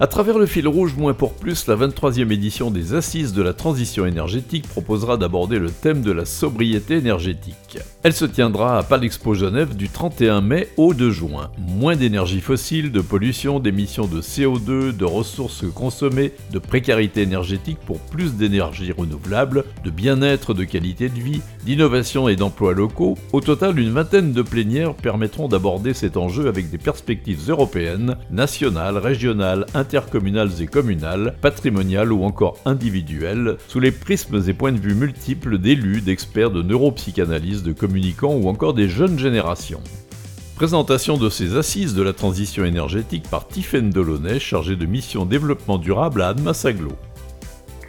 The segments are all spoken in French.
À travers le fil rouge moins pour plus, la 23e édition des Assises de la transition énergétique proposera d'aborder le thème de la sobriété énergétique. Elle se tiendra à Palexpo Genève du 31 mai au 2 juin. Moins d'énergie fossile, de pollution, d'émissions de CO2, de ressources consommées, de précarité énergétique pour plus d'énergie renouvelable, de bien-être, de qualité de vie, d'innovation et d'emplois locaux. Au total, une vingtaine de plénières permettront d'aborder cet enjeu avec des perspectives européennes, nationales, régionales, intercommunales et communales, patrimoniales ou encore individuelles, sous les prismes et points de vue multiples d'élus, d'experts, de neuropsychanalystes, de communicants ou encore des jeunes générations. Présentation de ces assises de la transition énergétique par Tiffaine Delaunay, chargée de mission développement durable à Annemasse-Aglo.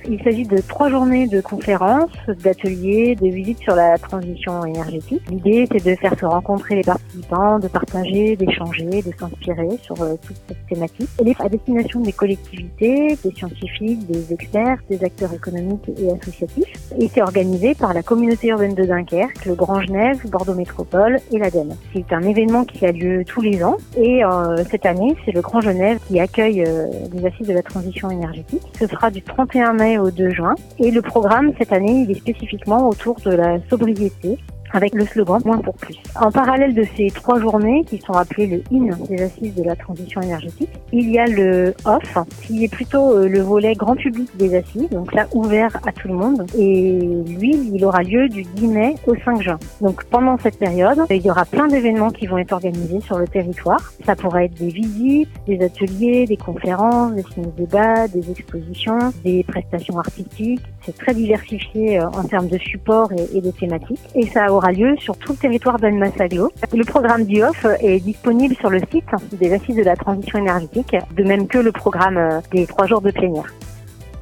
Il s'agit de trois journées de conférences, d'ateliers, de visites sur la transition énergétique. L'idée, c'est de faire se rencontrer les participants, de partager, d'échanger, de s'inspirer sur euh, toute cette thématique. Elle est à destination des collectivités, des scientifiques, des experts, des acteurs économiques et associatifs. Et c'est organisé par la communauté urbaine de Dunkerque, le Grand Genève, Bordeaux Métropole et l'ADEME. C'est un événement qui a lieu tous les ans. Et euh, cette année, c'est le Grand Genève qui accueille euh, les assises de la transition énergétique. Ce sera du 31 mai au 2 juin. Et le programme cette année, il est spécifiquement autour de la sobriété avec le slogan Moins pour plus. En parallèle de ces trois journées qui sont appelées le IN des assises de la transition énergétique, il y a le OFF qui est plutôt euh, le volet grand public des assises, donc là ouvert à tout le monde. Et lui, il aura lieu du 10 mai au 5 juin. Donc pendant cette période, il y aura plein d'événements qui vont être organisés sur le territoire. Ça pourrait être des visites, des ateliers, des conférences, des ciné-débats, des expositions, des prestations artistiques. C'est très diversifié euh, en termes de support et, de thématiques. Et ça aura lieu sur tout le territoire d'Annemasse-Aglo. Le programme d'IOF est disponible sur le site des Assises de la Transition énergétique, de même que le programme euh, des trois jours de plénière.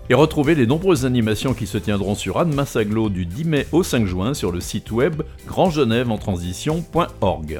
Et retrouvez les nombreuses animations qui se tiendront sur Annemasse-Aglo du 10 mai au 5 juin sur le site web grandgenèventransition.org.